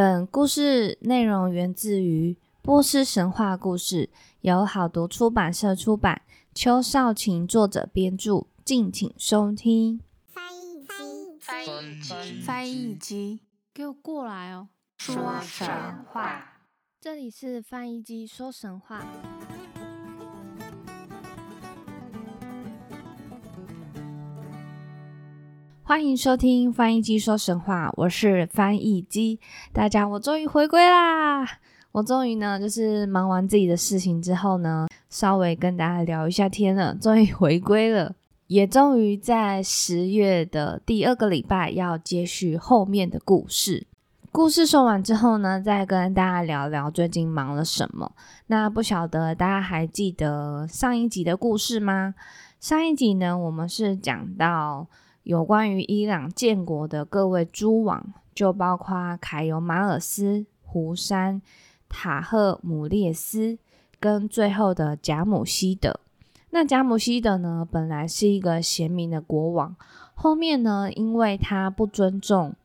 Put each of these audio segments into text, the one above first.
本故事内容源自于波斯神话故事，由好读出版社出版，邱少晴作者编著，敬请收听。翻译机，翻译机，翻译机，给我过来哦！说神话。这里是翻译机说神话。欢迎收听翻译机说神话，我是翻译机。大家，我终于回归啦！我终于呢，就是忙完自己的事情之后呢，稍微跟大家聊一下天了，终于回归了，也终于在十月的第二个礼拜要接续后面的故事。故事说完之后呢，再跟大家聊聊最近忙了什么。那不晓得大家还记得上一集的故事吗？上一集呢，我们是讲到。有关于伊朗建国的各位诸王，就包括凯尤马尔斯、胡山、塔赫姆列斯，跟最后的贾姆希德。那贾姆希德呢，本来是一个贤明的国王，后面呢，因为他不尊重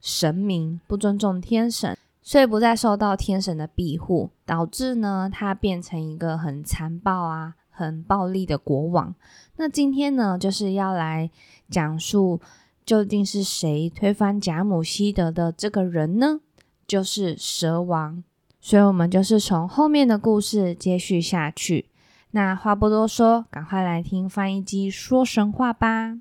神明，不尊重天神，所以不再受到天神的庇护，导致呢，他变成一个很残暴啊、很暴力的国王。那今天呢，就是要来。讲述究竟是谁推翻贾姆希德的这个人呢？就是蛇王。所以，我们就是从后面的故事接续下去。那话不多说，赶快来听翻译机说神话吧。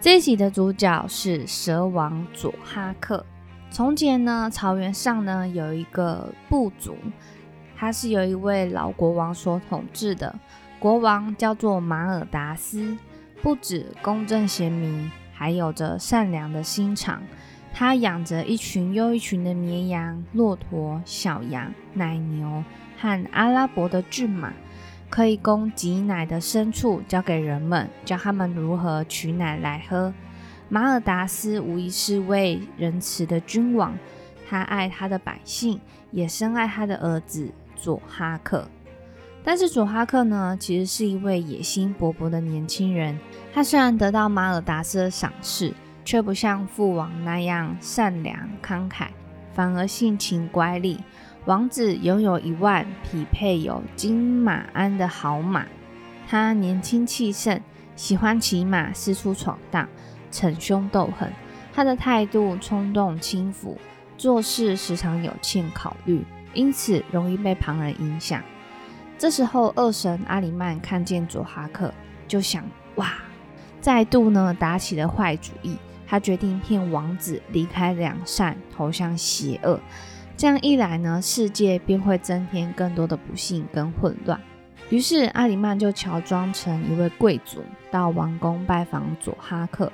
这一集的主角是蛇王佐哈克。从前呢，草原上呢有一个部族。他是由一位老国王所统治的，国王叫做马尔达斯，不止公正贤明，还有着善良的心肠。他养着一群又一群的绵羊、骆驼、小羊、奶牛和阿拉伯的骏马，可以供给奶的牲畜交给人们，教他们如何取奶来喝。马尔达斯无疑是位仁慈的君王，他爱他的百姓，也深爱他的儿子。佐哈克，但是佐哈克呢，其实是一位野心勃勃的年轻人。他虽然得到马尔达斯的赏识，却不像父王那样善良慷慨，反而性情乖戾。王子拥有一万匹配有金马鞍的好马，他年轻气盛，喜欢骑马四处闯荡，逞凶斗狠。他的态度冲动轻浮，做事时常有欠考虑。因此容易被旁人影响。这时候，二神阿里曼看见佐哈克，就想：哇，再度呢打起了坏主意。他决定骗王子离开良善，投向邪恶。这样一来呢，世界便会增添更多的不幸跟混乱。于是，阿里曼就乔装成一位贵族，到王宫拜访佐哈克。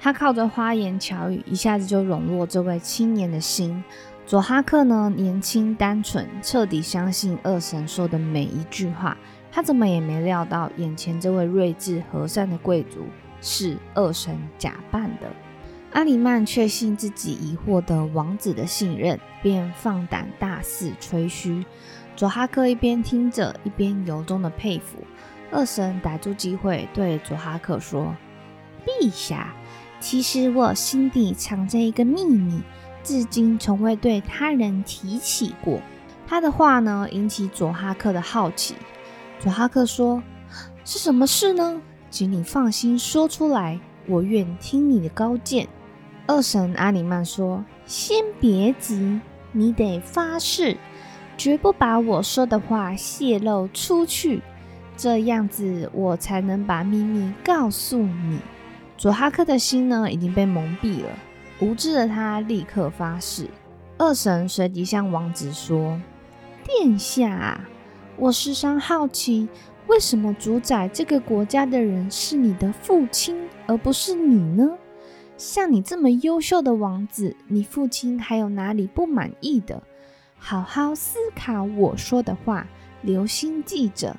他靠着花言巧语，一下子就笼络这位青年的心。佐哈克呢，年轻单纯，彻底相信二神说的每一句话。他怎么也没料到，眼前这位睿智和善的贵族是二神假扮的。阿里曼确信自己已获得王子的信任，便放胆大肆吹嘘。佐哈克一边听着，一边由衷的佩服。二神逮住机会对佐哈克说：“陛下，其实我心底藏着一个秘密。”至今从未对他人提起过。他的话呢，引起佐哈克的好奇。佐哈克说：“是什么事呢？请你放心说出来，我愿听你的高见。”二神阿里曼说：“先别急，你得发誓，绝不把我说的话泄露出去，这样子我才能把秘密告诉你。”佐哈克的心呢，已经被蒙蔽了。无知的他立刻发誓。二神随即向王子说：“殿下，我时常好奇，为什么主宰这个国家的人是你的父亲，而不是你呢？像你这么优秀的王子，你父亲还有哪里不满意的？好好思考我说的话，留心记着。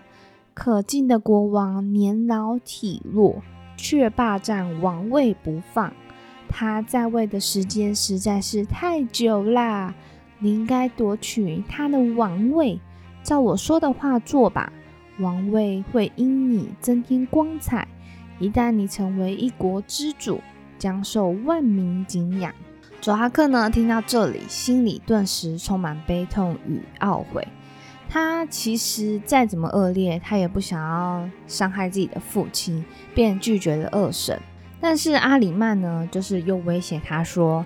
可敬的国王年老体弱，却霸占王位不放。”他在位的时间实在是太久啦，你应该夺取他的王位。照我说的话做吧，王位会因你增添光彩，一旦你成为一国之主，将受万民敬仰。佐哈克呢，听到这里，心里顿时充满悲痛与懊悔。他其实再怎么恶劣，他也不想要伤害自己的父亲，便拒绝了二神。但是阿里曼呢，就是又威胁他说：“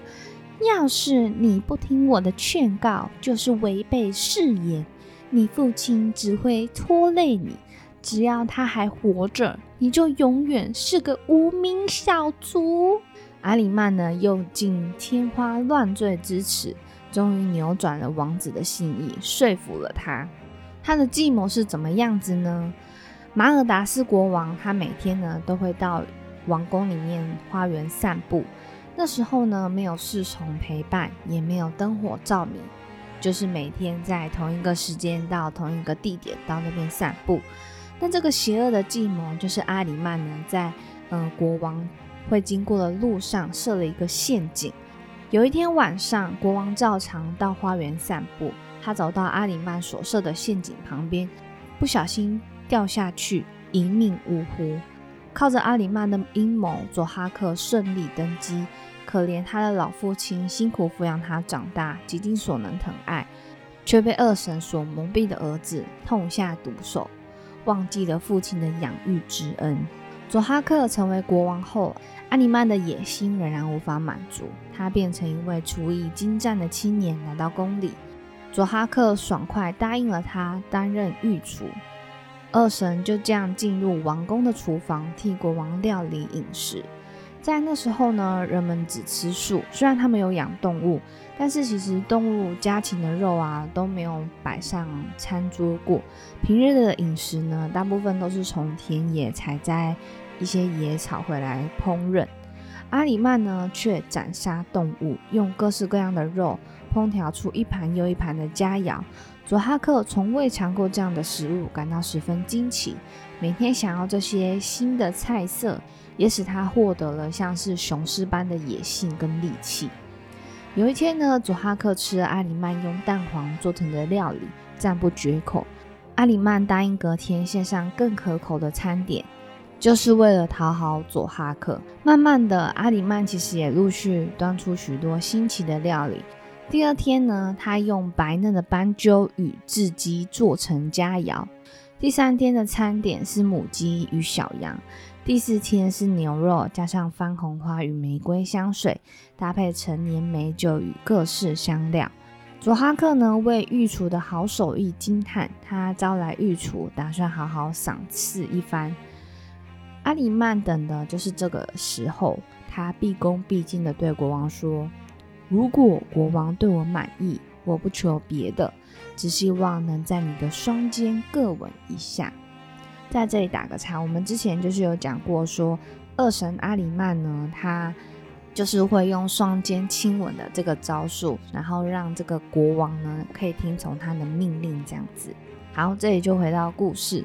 要是你不听我的劝告，就是违背誓言，你父亲只会拖累你。只要他还活着，你就永远是个无名小卒。”阿里曼呢，又尽天花乱坠之词，终于扭转了王子的心意，说服了他。他的计谋是怎么样子呢？马尔达斯国王，他每天呢都会到。王宫里面花园散步，那时候呢，没有侍从陪伴，也没有灯火照明，就是每天在同一个时间到同一个地点到那边散步。但这个邪恶的计谋，就是阿里曼呢，在嗯国王会经过的路上设了一个陷阱。有一天晚上，国王照常到花园散步，他走到阿里曼所设的陷阱旁边，不小心掉下去，一命呜呼。靠着阿里曼的阴谋，佐哈克顺利登基。可怜他的老父亲辛苦抚养他长大，极尽所能疼爱，却被二神所蒙蔽的儿子痛下毒手，忘记了父亲的养育之恩。佐哈克成为国王后，阿尼曼的野心仍然无法满足，他变成一位厨艺精湛的青年来到宫里。佐哈克爽快答应了他担任御厨。二神就这样进入王宫的厨房，替国王料理饮食。在那时候呢，人们只吃素，虽然他们有养动物，但是其实动物家禽的肉啊都没有摆上餐桌过。平日的饮食呢，大部分都是从田野采摘一些野草回来烹饪。阿里曼呢，却斩杀动物，用各式各样的肉烹调出一盘又一盘的佳肴。佐哈克从未尝过这样的食物，感到十分惊奇。每天想要这些新的菜色，也使他获得了像是雄狮般的野性跟力气。有一天呢，佐哈克吃了阿里曼用蛋黄做成的料理，赞不绝口。阿里曼答应隔天献上更可口的餐点，就是为了讨好佐哈克。慢慢的，阿里曼其实也陆续端出许多新奇的料理。第二天呢，他用白嫩的斑鸠与雉鸡做成佳肴。第三天的餐点是母鸡与小羊。第四天是牛肉加上番红花与玫瑰香水，搭配陈年美酒与各式香料。佐哈克呢为御厨的好手艺惊叹，他招来御厨，打算好好赏赐一番。阿里曼等的就是这个时候，他毕恭毕敬地对国王说。如果国王对我满意，我不求别的，只希望能在你的双肩各吻一下。在这里打个叉，我们之前就是有讲过，说二神阿里曼呢，他就是会用双肩亲吻的这个招数，然后让这个国王呢可以听从他的命令，这样子。好，这里就回到故事，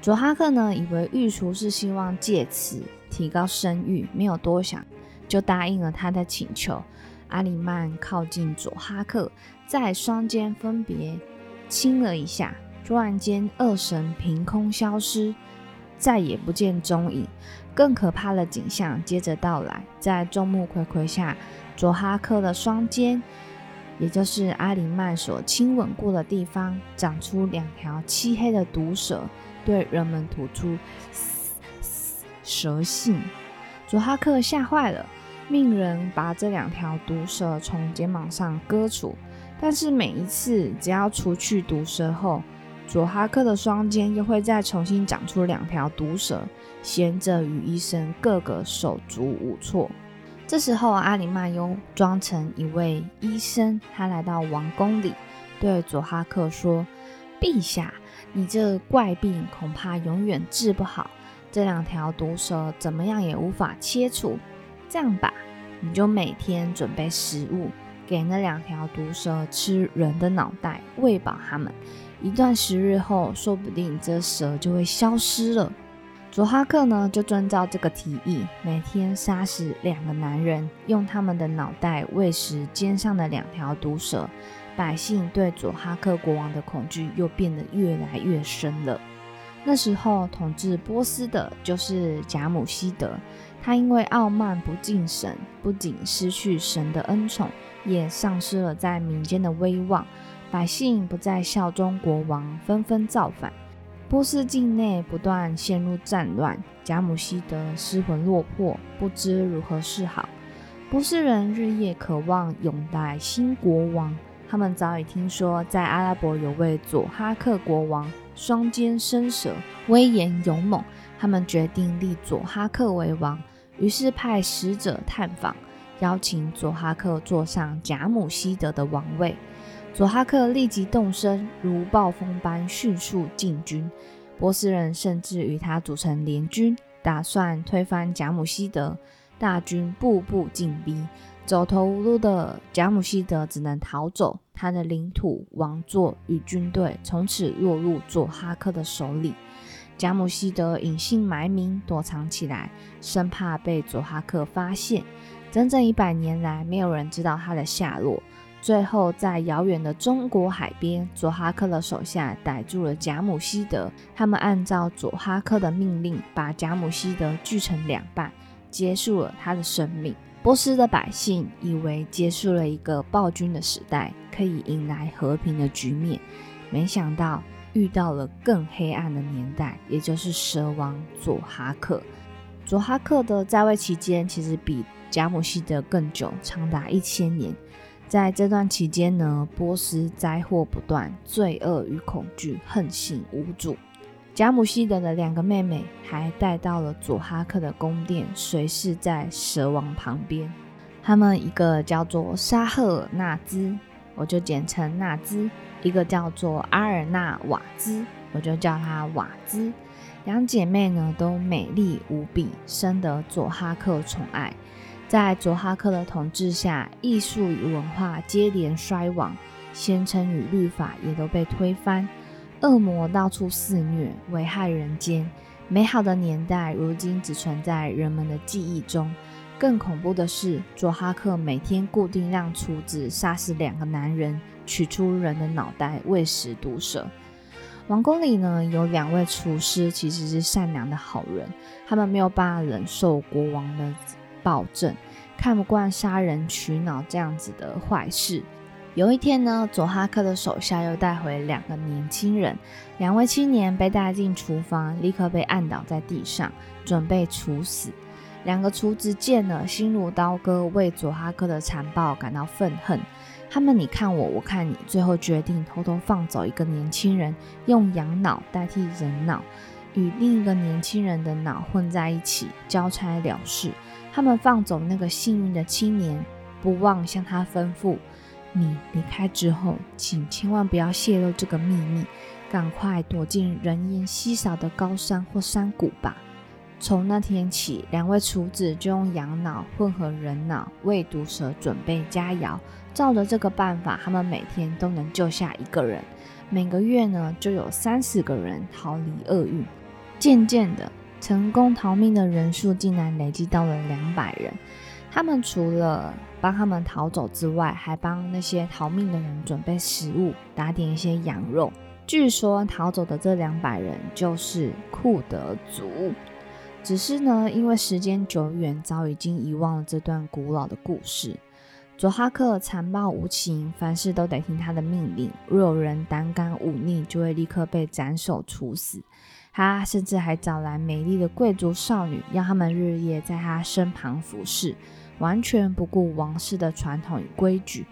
佐哈克呢以为御厨是希望借此提高声誉，没有多想，就答应了他的请求。阿里曼靠近佐哈克，在双肩分别亲了一下。突然间，二神凭空消失，再也不见踪影。更可怕的景象接着到来，在众目睽睽下，佐哈克的双肩，也就是阿里曼所亲吻过的地方，长出两条漆黑的毒蛇，对人们吐出蛇信。佐哈克吓坏了。命人把这两条毒蛇从肩膀上割除，但是每一次只要除去毒蛇后，佐哈克的双肩又会再重新长出两条毒蛇，贤者与医生个个手足无措。这时候，阿里曼又装成一位医生，他来到王宫里，对佐哈克说：“陛下，你这怪病恐怕永远治不好，这两条毒蛇怎么样也无法切除。”这样吧，你就每天准备食物给那两条毒蛇吃人的脑袋，喂饱它们。一段时日后，说不定这蛇就会消失了。佐哈克呢，就遵照这个提议，每天杀死两个男人，用他们的脑袋喂食肩上的两条毒蛇。百姓对佐哈克国王的恐惧又变得越来越深了。那时候统治波斯的就是贾姆希德，他因为傲慢不敬神，不仅失去神的恩宠，也丧失了在民间的威望。百姓不再效忠国王，纷纷造反。波斯境内不断陷入战乱，贾姆希德失魂落魄，不知如何是好。波斯人日夜渴望拥戴新国王，他们早已听说在阿拉伯有位佐哈克国王，双肩伸舌，威严勇猛。他们决定立佐哈克为王，于是派使者探访，邀请佐哈克坐上贾姆希德的王位。佐哈克立即动身，如暴风般迅速进军。波斯人甚至与他组成联军，打算推翻贾姆希德。大军步步进逼，走投无路的贾姆希德只能逃走。他的领土、王座与军队从此落入佐哈克的手里。贾姆希德隐姓埋名，躲藏起来，生怕被佐哈克发现。整整一百年来，没有人知道他的下落。最后，在遥远的中国海边，佐哈克的手下逮住了贾姆希德。他们按照佐哈克的命令，把贾姆希德锯成两半，结束了他的生命。波斯的百姓以为结束了一个暴君的时代，可以迎来和平的局面，没想到遇到了更黑暗的年代，也就是蛇王佐哈克。佐哈克的在位期间其实比贾姆希德更久，长达一千年。在这段期间呢，波斯灾祸不断，罪恶与恐惧横行无阻。贾姆希德的两个妹妹还带到了佐哈克的宫殿，随侍在蛇王旁边。他们一个叫做沙赫纳兹，我就简称纳兹；一个叫做阿尔纳瓦兹，我就叫她瓦兹。两姐妹呢都美丽无比，深得佐哈克宠爱。在佐哈克的统治下，艺术与文化接连衰亡，先称与律法也都被推翻，恶魔到处肆虐，危害人间。美好的年代如今只存在人们的记忆中。更恐怖的是，佐哈克每天固定让厨子杀死两个男人，取出人的脑袋喂食毒蛇。王宫里呢，有两位厨师，其实是善良的好人，他们没有办法忍受国王的。暴政，看不惯杀人取脑这样子的坏事。有一天呢，佐哈克的手下又带回两个年轻人，两位青年被带进厨房，立刻被按倒在地上，准备处死。两个厨子见了，心如刀割，为佐哈克的残暴感到愤恨。他们你看我，我看你，最后决定偷偷放走一个年轻人，用羊脑代替人脑，与另一个年轻人的脑混在一起，交差了事。他们放走那个幸运的青年，不忘向他吩咐：“你离开之后，请千万不要泄露这个秘密，赶快躲进人烟稀少的高山或山谷吧。”从那天起，两位厨子就用羊脑混合人脑为毒蛇准备佳肴。照着这个办法，他们每天都能救下一个人，每个月呢就有三十个人逃离厄运。渐渐的。成功逃命的人数竟然累积到了两百人。他们除了帮他们逃走之外，还帮那些逃命的人准备食物，打点一些羊肉。据说逃走的这两百人就是库德族。只是呢，因为时间久远，早已经遗忘了这段古老的故事。佐哈克残暴无情，凡事都得听他的命令。若有人胆敢忤逆，就会立刻被斩首处死。他甚至还找来美丽的贵族少女，让他们日夜在他身旁服侍，完全不顾王室的传统与规矩。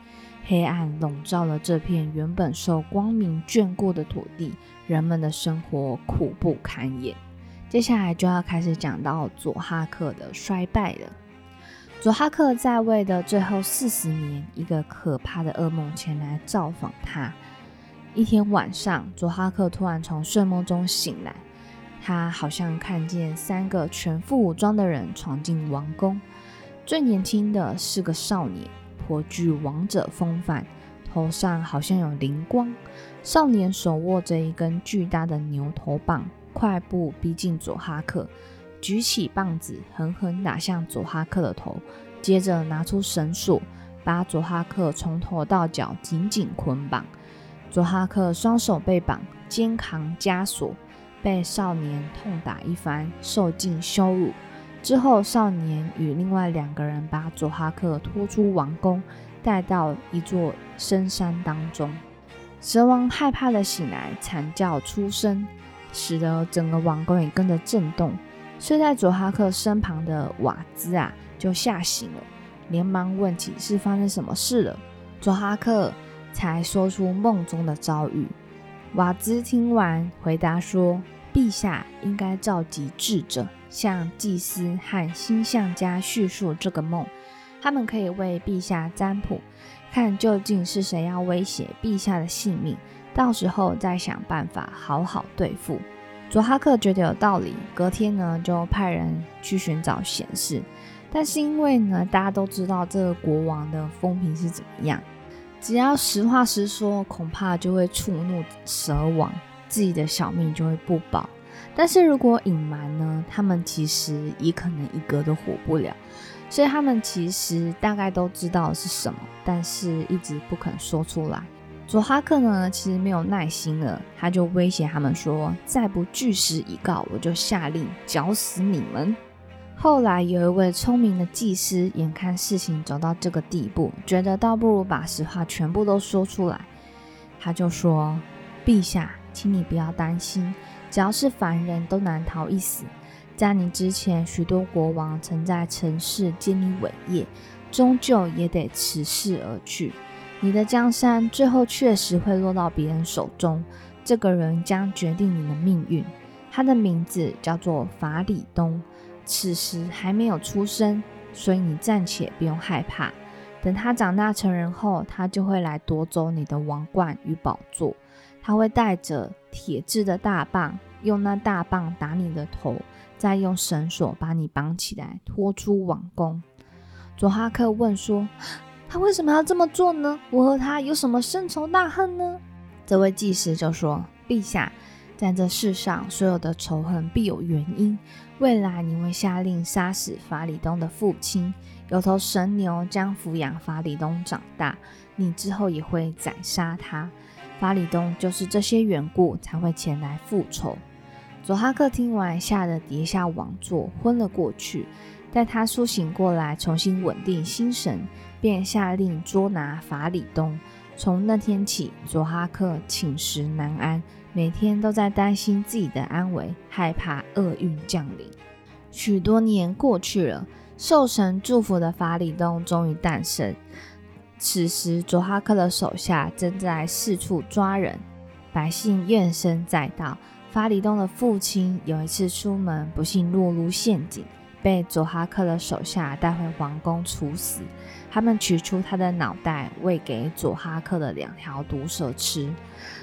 黑暗笼罩了这片原本受光明眷顾的土地，人们的生活苦不堪言。接下来就要开始讲到佐哈克的衰败了。佐哈克在位的最后四十年，一个可怕的噩梦前来造访他。一天晚上，佐哈克突然从睡梦中醒来。他好像看见三个全副武装的人闯进王宫，最年轻的是个少年，颇具王者风范，头上好像有灵光。少年手握着一根巨大的牛头棒，快步逼近佐哈克，举起棒子狠狠打向佐哈克的头，接着拿出绳索，把佐哈克从头到脚紧紧捆绑。佐哈克双手被绑，肩扛枷锁。被少年痛打一番，受尽羞辱。之后，少年与另外两个人把佐哈克拖出王宫，带到一座深山当中。蛇王害怕的醒来，惨叫出声，使得整个王宫也跟着震动。睡在佐哈克身旁的瓦兹啊，就吓醒了，连忙问起是发生什么事了。佐哈克才说出梦中的遭遇。瓦兹听完，回答说：“陛下应该召集智者，向祭司和星象家叙述这个梦，他们可以为陛下占卜。”看究竟是谁要威胁陛下的性命，到时候再想办法好好对付。佐哈克觉得有道理，隔天呢就派人去寻找贤士。但是因为呢大家都知道这个国王的风评是怎么样，只要实话实说，恐怕就会触怒蛇王，自己的小命就会不保。但是如果隐瞒呢，他们其实也可能一个都活不了。所以他们其实大概都知道是什么，但是一直不肯说出来。佐哈克呢，其实没有耐心了，他就威胁他们说：“再不据实以告，我就下令绞死你们。”后来有一位聪明的祭司，眼看事情走到这个地步，觉得倒不如把实话全部都说出来。他就说：“陛下，请你不要担心，只要是凡人都难逃一死。”在你之前，许多国王曾在城市建立伟业，终究也得辞世而去。你的江山最后确实会落到别人手中，这个人将决定你的命运。他的名字叫做法里东，此时还没有出生，所以你暂且不用害怕。等他长大成人后，他就会来夺走你的王冠与宝座。他会带着铁制的大棒，用那大棒打你的头。再用绳索把你绑起来，拖出王宫。佐哈克问说：“他为什么要这么做呢？我和他有什么深仇大恨呢？”这位祭司就说：“陛下，在这世上，所有的仇恨必有原因。未来你会下令杀死法里东的父亲，有头神牛将抚养法里东长大，你之后也会宰杀他。法里东就是这些缘故才会前来复仇。”佐哈克听完，吓得跌下王座，昏了过去。待他苏醒过来，重新稳定心神，便下令捉拿法里东。从那天起，佐哈克寝食难安，每天都在担心自己的安危，害怕厄运降临。许多年过去了，受神祝福的法里东终于诞生。此时，佐哈克的手下正在四处抓人，百姓怨声载道。法里东的父亲有一次出门，不幸落入陷阱，被佐哈克的手下带回皇宫处死。他们取出他的脑袋，喂给佐哈克的两条毒蛇吃。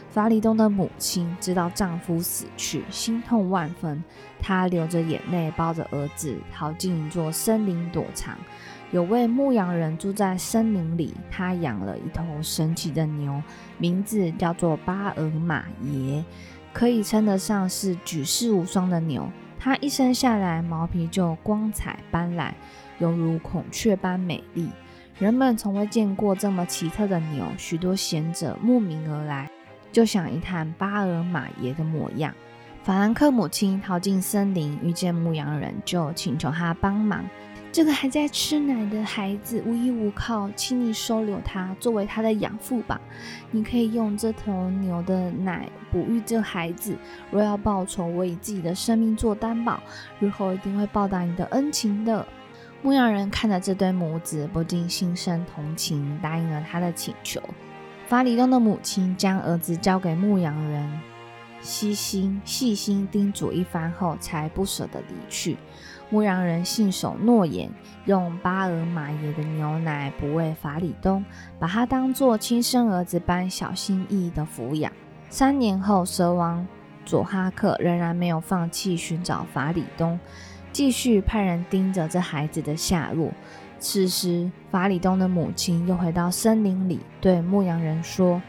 法里东的母亲知道丈夫死去，心痛万分，她流着眼泪抱着儿子逃进一座森林躲藏。有位牧羊人住在森林里，他养了一头神奇的牛，名字叫做巴尔马耶。可以称得上是举世无双的牛，它一生下来毛皮就光彩斑斓，犹如孔雀般美丽。人们从未见过这么奇特的牛，许多贤者慕名而来，就想一探巴尔马耶的模样。法兰克母亲逃进森林，遇见牧羊人，就请求他帮忙。这个还在吃奶的孩子无依无靠，请你收留他作为他的养父吧。你可以用这头牛的奶哺育这孩子。若要报仇，我以自己的生命做担保，日后一定会报答你的恩情的。牧羊人看着这对母子，不禁心生同情，答应了他的请求。法里东的母亲将儿子交给牧羊人，悉心细心叮嘱一番后，才不舍得离去。牧羊人信守诺言，用巴尔马耶的牛奶哺喂法里东，把他当作亲生儿子般小心翼翼地抚养。三年后，蛇王佐哈克仍然没有放弃寻找法里东，继续派人盯着这孩子的下落。此时，法里东的母亲又回到森林里，对牧羊人说：“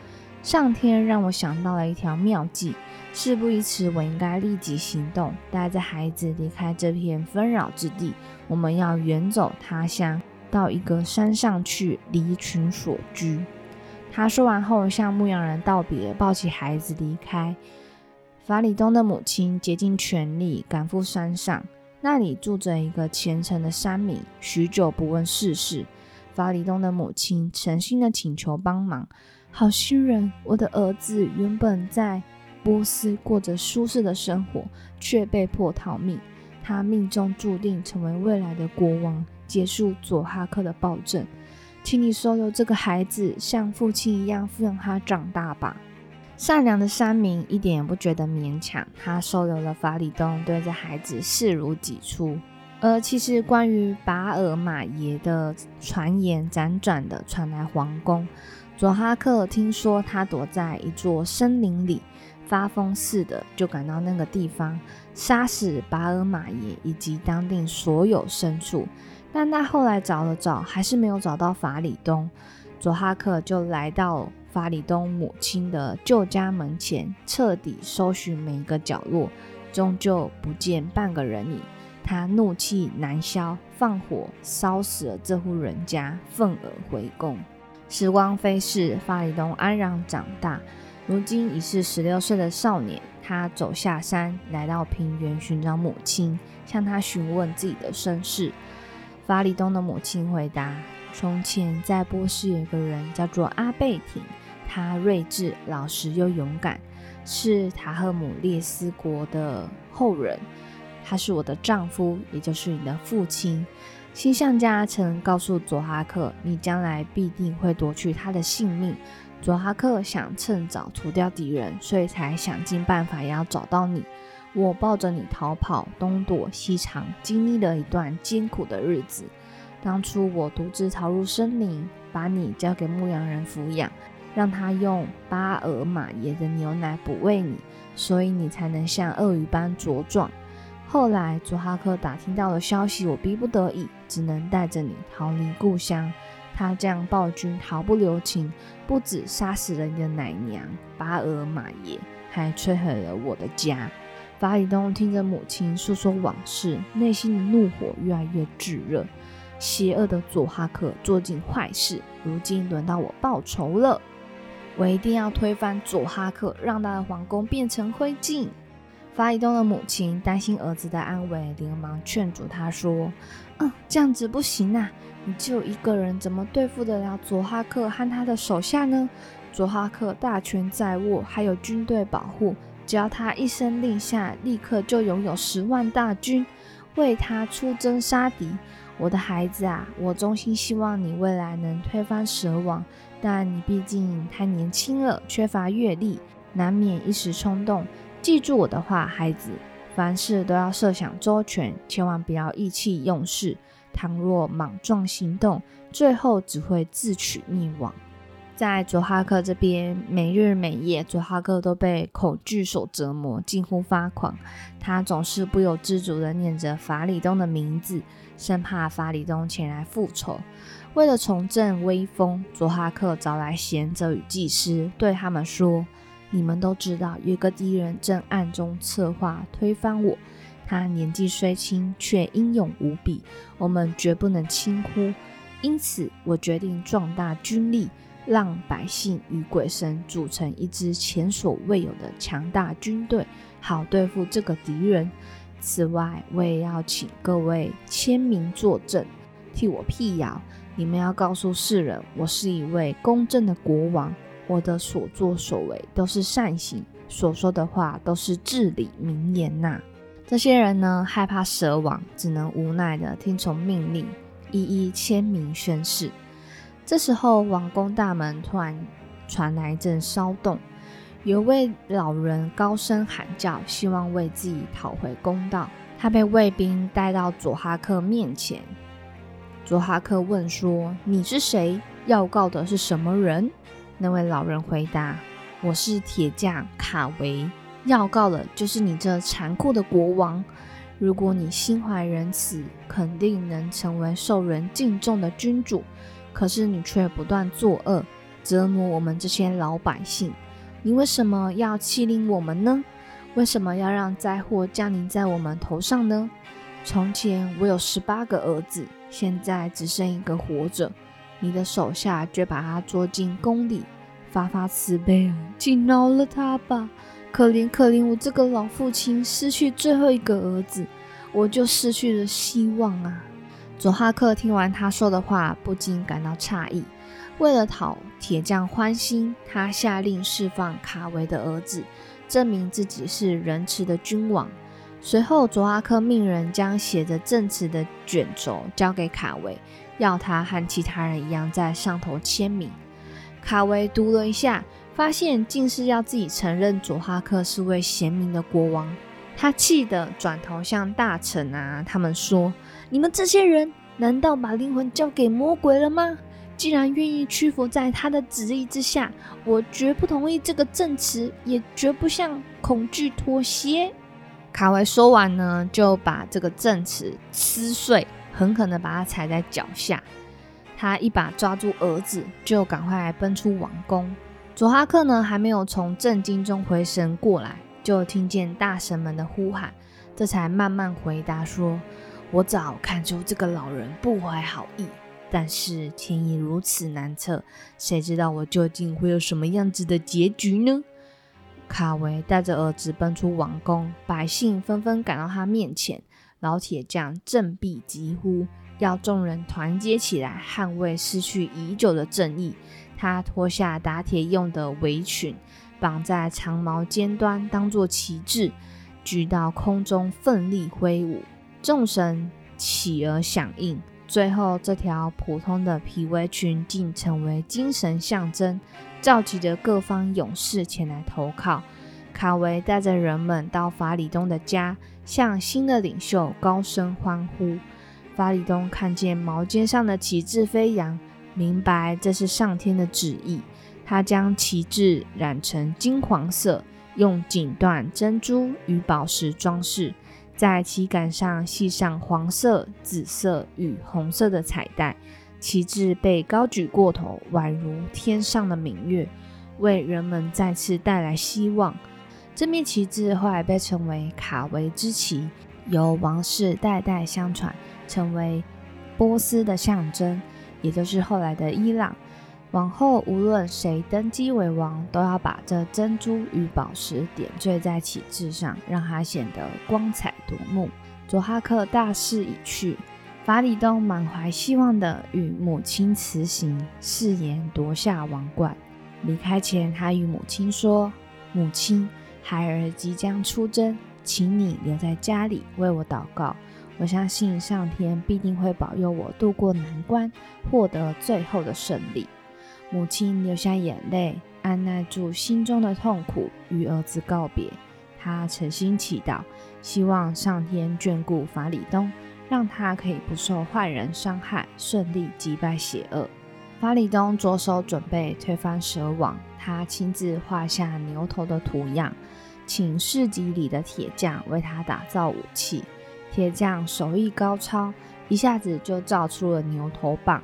上天让我想到了一条妙计。”事不宜迟，我应该立即行动，带着孩子离开这片纷扰之地。我们要远走他乡，到一个山上去，离群所居。他说完后，向牧羊人道别，抱起孩子离开。法里东的母亲竭尽全力赶赴山上，那里住着一个虔诚的山民，许久不问世事。法里东的母亲诚心的请求帮忙。好心人，我的儿子原本在波斯过着舒适的生活，却被迫逃命。他命中注定成为未来的国王，结束佐哈克的暴政。请你收留这个孩子，像父亲一样抚养他长大吧。善良的山民一点也不觉得勉强，他收留了法里东，对这孩子视如己出。而其实关于巴尔马耶的传言辗转的传来皇宫，佐哈克听说他躲在一座森林里，发疯似的就赶到那个地方，杀死巴尔马耶以及当地所有牲畜。但他后来找了找，还是没有找到法里东，佐哈克就来到。法里东母亲的旧家门前，彻底搜寻每一个角落，终究不见半个人影。他怒气难消，放火烧死了这户人家，愤而回宫。时光飞逝，法里东安然长大，如今已是十六岁的少年。他走下山，来到平原寻找母亲，向他询问自己的身世。法里东的母亲回答：从前在波斯有一个人叫做阿贝廷。他睿智、老实又勇敢，是塔赫姆列斯国的后人。他是我的丈夫，也就是你的父亲。星象家曾告诉佐哈克，你将来必定会夺去他的性命。佐哈克想趁早除掉敌人，所以才想尽办法也要找到你。我抱着你逃跑，东躲西藏，经历了一段艰苦的日子。当初我独自逃入森林，把你交给牧羊人抚养。让他用巴尔马耶的牛奶补喂你，所以你才能像鳄鱼般茁壮。后来佐哈克打听到了消息，我逼不得已，只能带着你逃离故乡。他这样暴君毫不留情，不止杀死了你的奶娘巴尔玛耶，还摧毁了我的家。法里东听着母亲诉说往事，内心的怒火越来越炙热。邪恶的佐哈克做尽坏事，如今轮到我报仇了。我一定要推翻佐哈克，让他的皇宫变成灰烬。法里东的母亲担心儿子的安危，连忙劝阻他说：“嗯，这样子不行啊！你就一个人，怎么对付得了佐哈克和他的手下呢？佐哈克大权在握，还有军队保护，只要他一声令下，立刻就拥有十万大军，为他出征杀敌。我的孩子啊，我衷心希望你未来能推翻蛇王。”但你毕竟太年轻了，缺乏阅历，难免一时冲动。记住我的话，孩子，凡事都要设想周全，千万不要意气用事。倘若莽撞行动，最后只会自取灭亡。在佐哈克这边，每日每夜，佐哈克都被恐惧所折磨，近乎发狂。他总是不由自主地念着法里东的名字，生怕法里东前来复仇。为了重振威风，佐哈克找来贤者与祭司，对他们说：“你们都知道，有个敌人正暗中策划推翻我。他年纪虽轻，却英勇无比，我们绝不能轻忽。因此，我决定壮大军力，让百姓与鬼神组成一支前所未有的强大军队，好对付这个敌人。此外，我也要请各位签名作证，替我辟谣。”你们要告诉世人，我是一位公正的国王，我的所作所为都是善行，所说的话都是至理名言呐。这些人呢，害怕蛇王，只能无奈的听从命令，一一签名宣誓。这时候，王宫大门突然传来一阵骚动，有位老人高声喊叫，希望为自己讨回公道。他被卫兵带到佐哈克面前。佐哈克问说：“你是谁？要告的是什么人？”那位老人回答：“我是铁匠卡维，要告的就是你这残酷的国王。如果你心怀仁慈，肯定能成为受人敬重的君主。可是你却不断作恶，折磨我们这些老百姓。你为什么要欺凌我们呢？为什么要让灾祸降临在我们头上呢？从前我有十八个儿子。”现在只剩一个活着，你的手下却把他捉进宫里，发发慈悲啊，请饶了他吧！可怜可怜，我这个老父亲失去最后一个儿子，我就失去了希望啊！佐哈克听完他说的话，不禁感到诧异。为了讨铁匠欢心，他下令释放卡维的儿子，证明自己是仁慈的君王。随后，佐哈克命人将写着证词的卷轴交给卡维，要他和其他人一样在上头签名。卡维读了一下。发现竟是要自己承认佐哈克是位贤明的国王，他气得转头向大臣啊，他们说：“你们这些人难道把灵魂交给魔鬼了吗？既然愿意屈服在他的旨意之下，我绝不同意这个证词，也绝不向恐惧妥协。”卡维说完呢，就把这个证词撕碎，狠狠地把它踩在脚下。他一把抓住儿子，就赶快奔出王宫。佐哈克呢，还没有从震惊中回神过来，就听见大神们的呼喊，这才慢慢回答说：“我早看出这个老人不怀好意，但是天意如此难测，谁知道我究竟会有什么样子的结局呢？”卡维带着儿子奔出王宫，百姓纷纷赶到他面前，老铁匠振臂疾呼，要众人团结起来，捍卫失去已久的正义。他脱下打铁用的围裙，绑在长矛尖端，当作旗帜，举到空中，奋力挥舞。众神起而响应。最后，这条普通的皮围裙竟成为精神象征，召集着各方勇士前来投靠。卡维带着人们到法里东的家，向新的领袖高声欢呼。法里东看见矛尖上的旗帜飞扬。明白这是上天的旨意，他将旗帜染成金黄色，用锦缎、珍珠与宝石装饰，在旗杆上系上黄色、紫色与红色的彩带。旗帜被高举过头，宛如天上的明月，为人们再次带来希望。这面旗帜后来被称为卡维之旗，由王室代代相传，成为波斯的象征。也就是后来的伊朗，往后无论谁登基为王，都要把这珍珠与宝石点缀在旗帜上，让它显得光彩夺目。佐哈克大势已去，法里东满怀希望地与母亲辞行，誓言夺下王冠。离开前，他与母亲说：“母亲，孩儿即将出征，请你留在家里为我祷告。”我相信上天必定会保佑我渡过难关，获得最后的胜利。母亲流下眼泪，按耐住心中的痛苦，与儿子告别。她诚心祈祷，希望上天眷顾法里东，让他可以不受坏人伤害，顺利击败邪恶。法里东着手准备推翻蛇王，他亲自画下牛头的图样，请市集里的铁匠为他打造武器。铁匠手艺高超，一下子就造出了牛头棒。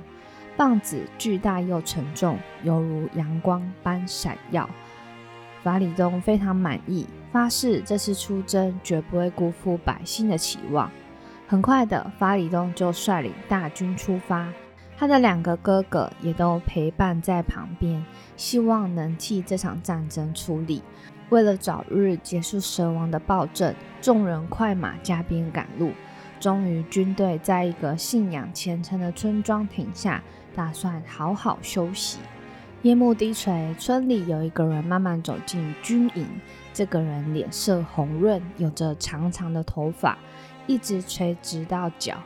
棒子巨大又沉重，犹如阳光般闪耀。法里东非常满意，发誓这次出征绝不会辜负百姓的期望。很快的，法里东就率领大军出发，他的两个哥哥也都陪伴在旁边，希望能替这场战争出力。为了早日结束蛇王的暴政，众人快马加鞭赶路。终于，军队在一个信仰虔诚的村庄停下，打算好好休息。夜幕低垂，村里有一个人慢慢走进军营。这个人脸色红润，有着长长的头发，一直垂直到脚。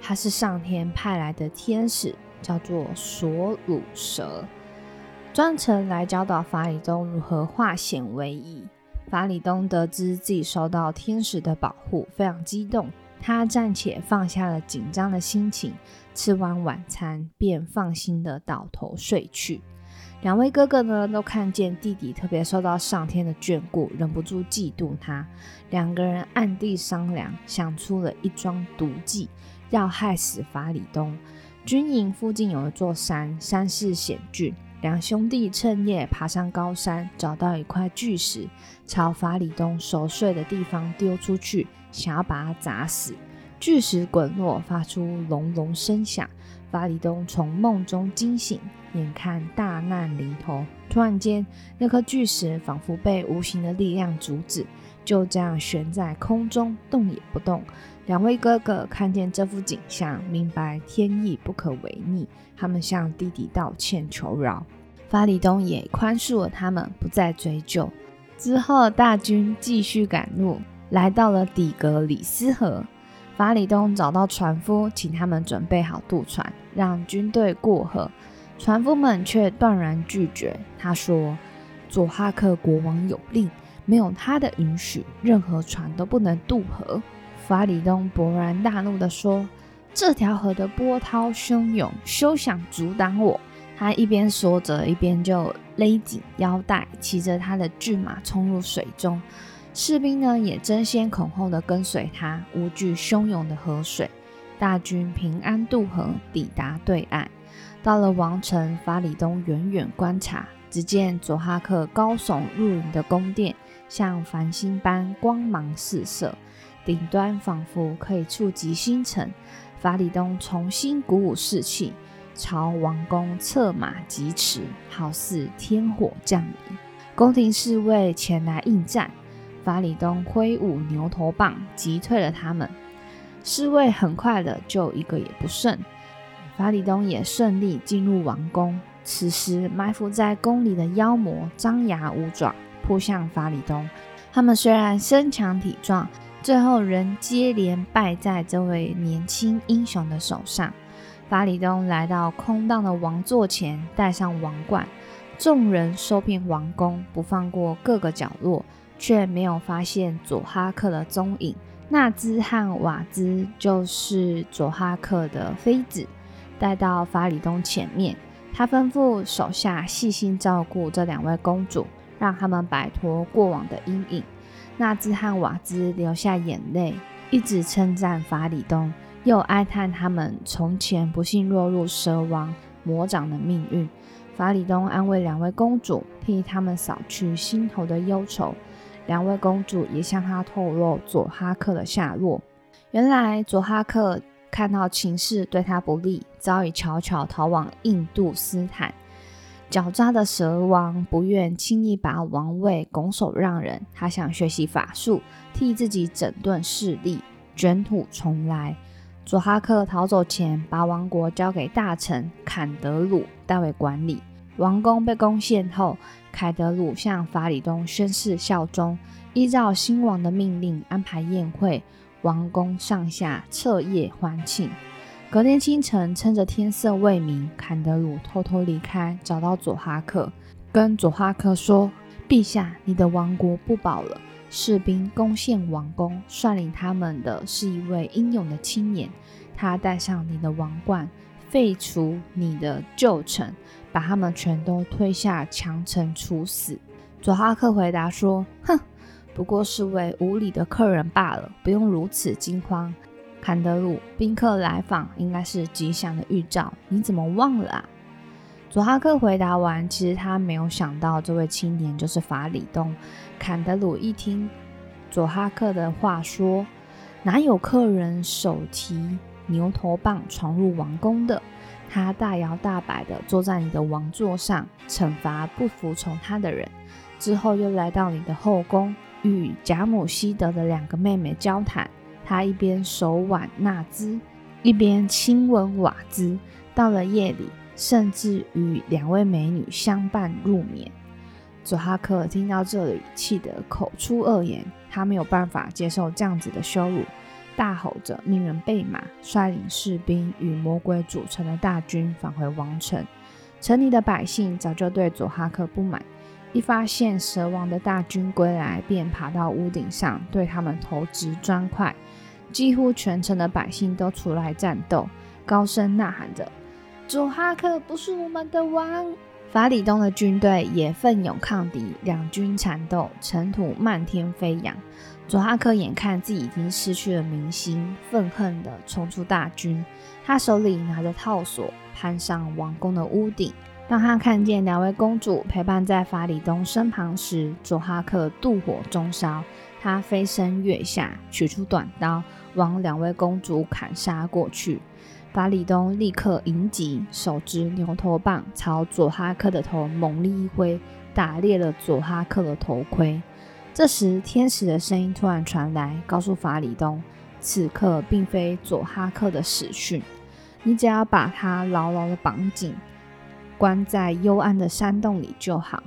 他是上天派来的天使，叫做索鲁蛇。专程来教导法里东如何化险为夷。法里东得知自己受到天使的保护，非常激动。他暂且放下了紧张的心情，吃完晚餐便放心的倒头睡去。两位哥哥呢，都看见弟弟特别受到上天的眷顾，忍不住嫉妒他。两个人暗地商量，想出了一桩毒计，要害死法里东。军营附近有一座山，山势险峻。两兄弟趁夜爬上高山，找到一块巨石，朝法里东熟睡的地方丢出去，想要把他砸死。巨石滚落，发出隆隆声响。法里东从梦中惊醒，眼看大难临头，突然间，那颗巨石仿佛被无形的力量阻止，就这样悬在空中，动也不动。两位哥哥看见这幅景象，明白天意不可违逆，他们向弟弟道歉求饶。法里东也宽恕了他们，不再追究。之后，大军继续赶路，来到了底格里斯河。法里东找到船夫，请他们准备好渡船，让军队过河。船夫们却断然拒绝。他说：“佐哈克国王有令，没有他的允许，任何船都不能渡河。”法里东勃然大怒地说：“这条河的波涛汹涌，休想阻挡我！”他一边说着，一边就勒紧腰带，骑着他的骏马冲入水中。士兵呢也争先恐后的跟随他，无惧汹涌的河水。大军平安渡河，抵达对岸。到了王城，法里东远远观察，只见佐哈克高耸入云的宫殿，像繁星般光芒四射，顶端仿佛可以触及星辰。法里东重新鼓舞士气。朝王宫策马疾驰，好似天火降临。宫廷侍卫前来应战，法里东挥舞牛头棒击退了他们。侍卫很快的就一个也不剩。法里东也顺利进入王宫。此时埋伏在宫里的妖魔张牙舞爪扑向法里东。他们虽然身强体壮，最后仍接连败在这位年轻英雄的手上。法里东来到空荡的王座前，戴上王冠。众人搜遍王宫，不放过各个角落，却没有发现佐哈克的踪影。纳兹和瓦兹就是佐哈克的妃子，带到法里东前面。他吩咐手下细心照顾这两位公主，让他们摆脱过往的阴影。纳兹和瓦兹流下眼泪，一直称赞法里东。又哀叹他们从前不幸落入蛇王魔掌的命运。法里东安慰两位公主，替他们扫去心头的忧愁。两位公主也向他透露佐哈克的下落。原来佐哈克看到情势对他不利，早已悄悄逃往印度斯坦。狡诈的蛇王不愿轻易把王位拱手让人，他想学习法术，替自己整顿势力，卷土重来。佐哈克逃走前，把王国交给大臣坎德鲁代为管理。王宫被攻陷后，凯德鲁向法里东宣誓效忠，依照新王的命令安排宴会，王宫上下彻夜欢庆。隔天清晨，趁着天色未明，坎德鲁偷偷离开，找到佐哈克，跟佐哈克说：“陛下，你的王国不保了。”士兵攻陷王宫，率领他们的是一位英勇的青年。他戴上你的王冠，废除你的旧臣，把他们全都推下强城处死。佐哈克回答说：“哼，不过是位无礼的客人罢了，不用如此惊慌。”坎德鲁，宾客来访应该是吉祥的预兆，你怎么忘了啊？佐哈克回答完，其实他没有想到这位青年就是法里东。坎德鲁一听佐哈克的话，说：“哪有客人手提牛头棒闯入王宫的？他大摇大摆地坐在你的王座上，惩罚不服从他的人。之后又来到你的后宫，与贾母西德的两个妹妹交谈。他一边手挽纳兹，一边亲吻瓦兹。到了夜里。”甚至与两位美女相伴入眠。佐哈克听到这里，气得口出恶言。他没有办法接受这样子的羞辱，大吼着命人备马，率领士兵与魔鬼组成的大军返回王城。城里的百姓早就对佐哈克不满，一发现蛇王的大军归来，便爬到屋顶上对他们投掷砖块。几乎全城的百姓都出来战斗，高声呐喊着。佐哈克不是我们的王。法里东的军队也奋勇抗敌，两军缠斗，尘土漫天飞扬。佐哈克眼看自己已经失去了民心，愤恨地冲出大军。他手里拿着套索，攀上王宫的屋顶。当他看见两位公主陪伴在法里东身旁时，佐哈克妒火中烧。他飞身跃下，取出短刀，往两位公主砍杀过去。法里东立刻迎击，手执牛头棒朝佐哈克的头猛力一挥，打裂了佐哈克的头盔。这时，天使的声音突然传来，告诉法里东，此刻并非佐哈克的死讯，你只要把他牢牢的绑紧，关在幽暗的山洞里就好。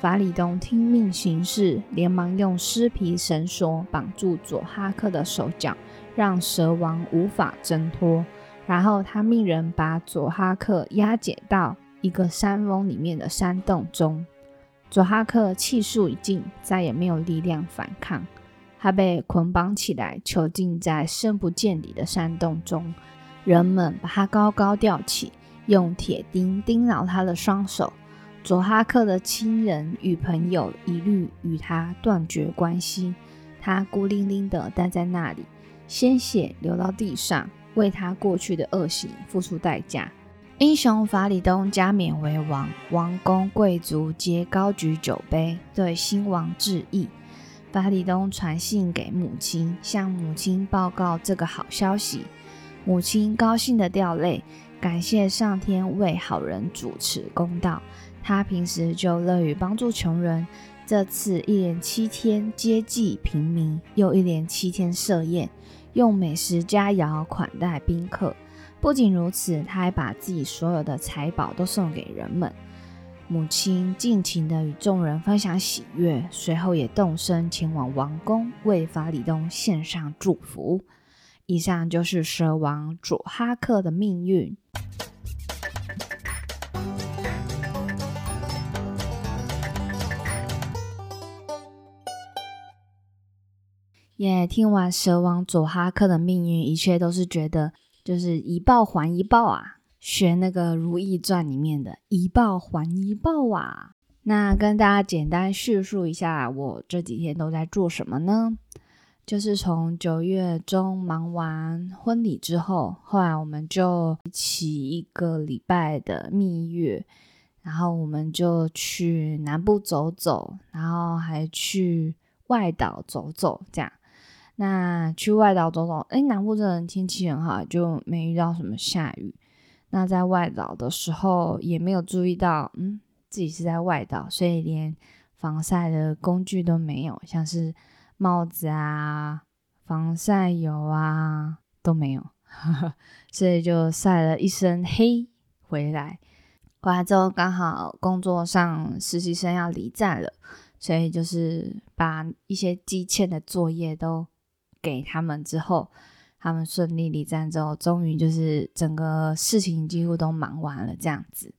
法里东听命行事，连忙用尸皮绳索绑住佐哈克的手脚，让蛇王无法挣脱。然后他命人把佐哈克押解到一个山峰里面的山洞中。佐哈克气数已尽，再也没有力量反抗。他被捆绑起来，囚禁在深不见底的山洞中。人们把他高高吊起，用铁钉钉牢他的双手。佐哈克的亲人与朋友一律与他断绝关系。他孤零零地待在那里，鲜血流到地上，为他过去的恶行付出代价。英雄法里东加冕为王，王公贵族皆高举酒杯，对新王致意。法里东传信给母亲，向母亲报告这个好消息。母亲高兴的掉泪，感谢上天为好人主持公道。他平时就乐于帮助穷人，这次一连七天接济平民，又一连七天设宴，用美食佳肴款待宾客。不仅如此，他还把自己所有的财宝都送给人们。母亲尽情的与众人分享喜悦，随后也动身前往王宫，为法里东献上祝福。以上就是蛇王佐哈克的命运。也听完蛇王佐哈克的命运，一切都是觉得。就是一报还一报啊，学那个《如懿传》里面的一报还一报啊。那跟大家简单叙述一下，我这几天都在做什么呢？就是从九月中忙完婚礼之后，后来我们就一起一个礼拜的蜜月，然后我们就去南部走走，然后还去外岛走走，这样。那去外岛走走，哎，南部这的天气很好，就没遇到什么下雨。那在外岛的时候，也没有注意到，嗯，自己是在外岛，所以连防晒的工具都没有，像是帽子啊、防晒油啊都没有，所以就晒了一身黑回来。回来之后刚好工作上实习生要离站了，所以就是把一些积欠的作业都。给他们之后，他们顺利离站之后，终于就是整个事情几乎都忙完了这样子。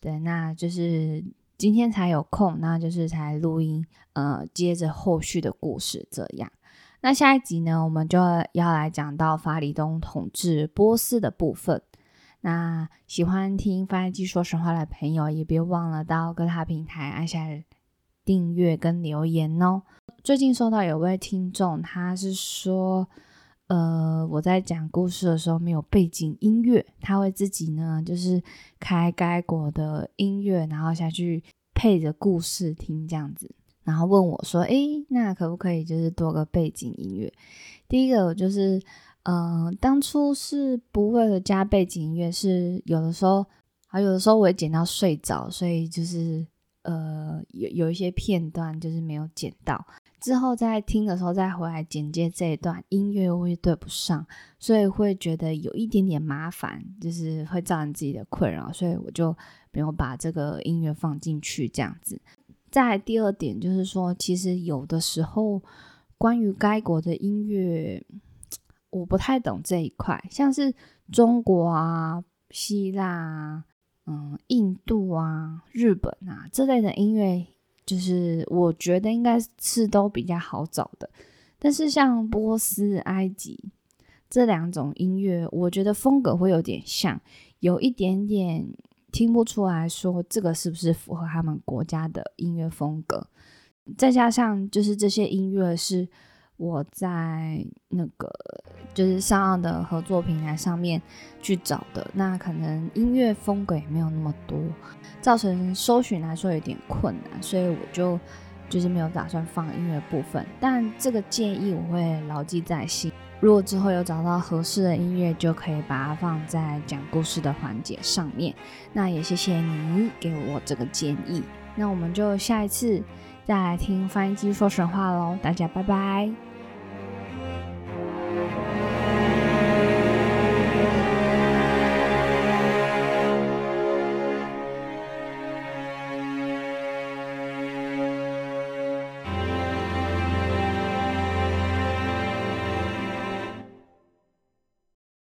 对，那就是今天才有空，那就是才录音，呃，接着后续的故事这样。那下一集呢，我们就要来讲到法里东统治波斯的部分。那喜欢听翻译机说实话的朋友，也别忘了到各大平台按下订阅跟留言哦。最近收到有位听众，他是说，呃，我在讲故事的时候没有背景音乐，他会自己呢，就是开该国的音乐，然后下去配着故事听这样子，然后问我说，诶，那可不可以就是多个背景音乐？第一个就是，嗯，当初是不会的加背景音乐，是有的时候，啊，有的时候我会剪到睡着，所以就是，呃，有有一些片段就是没有剪到。之后在听的时候再回来剪接这一段音乐会对不上，所以会觉得有一点点麻烦，就是会造成自己的困扰，所以我就没有把这个音乐放进去这样子。再第二点就是说，其实有的时候关于该国的音乐，我不太懂这一块，像是中国啊、希腊啊、嗯、印度啊、日本啊这类的音乐。就是我觉得应该是都比较好找的，但是像波斯、埃及这两种音乐，我觉得风格会有点像，有一点点听不出来说这个是不是符合他们国家的音乐风格。再加上就是这些音乐是我在那个就是上岸的合作平台上面去找的，那可能音乐风格也没有那么多。造成搜寻来说有点困难，所以我就就是没有打算放音乐部分。但这个建议我会牢记在心。如果之后有找到合适的音乐，就可以把它放在讲故事的环节上面。那也谢谢你给我这个建议。那我们就下一次再来听翻译机说神话喽，大家拜拜。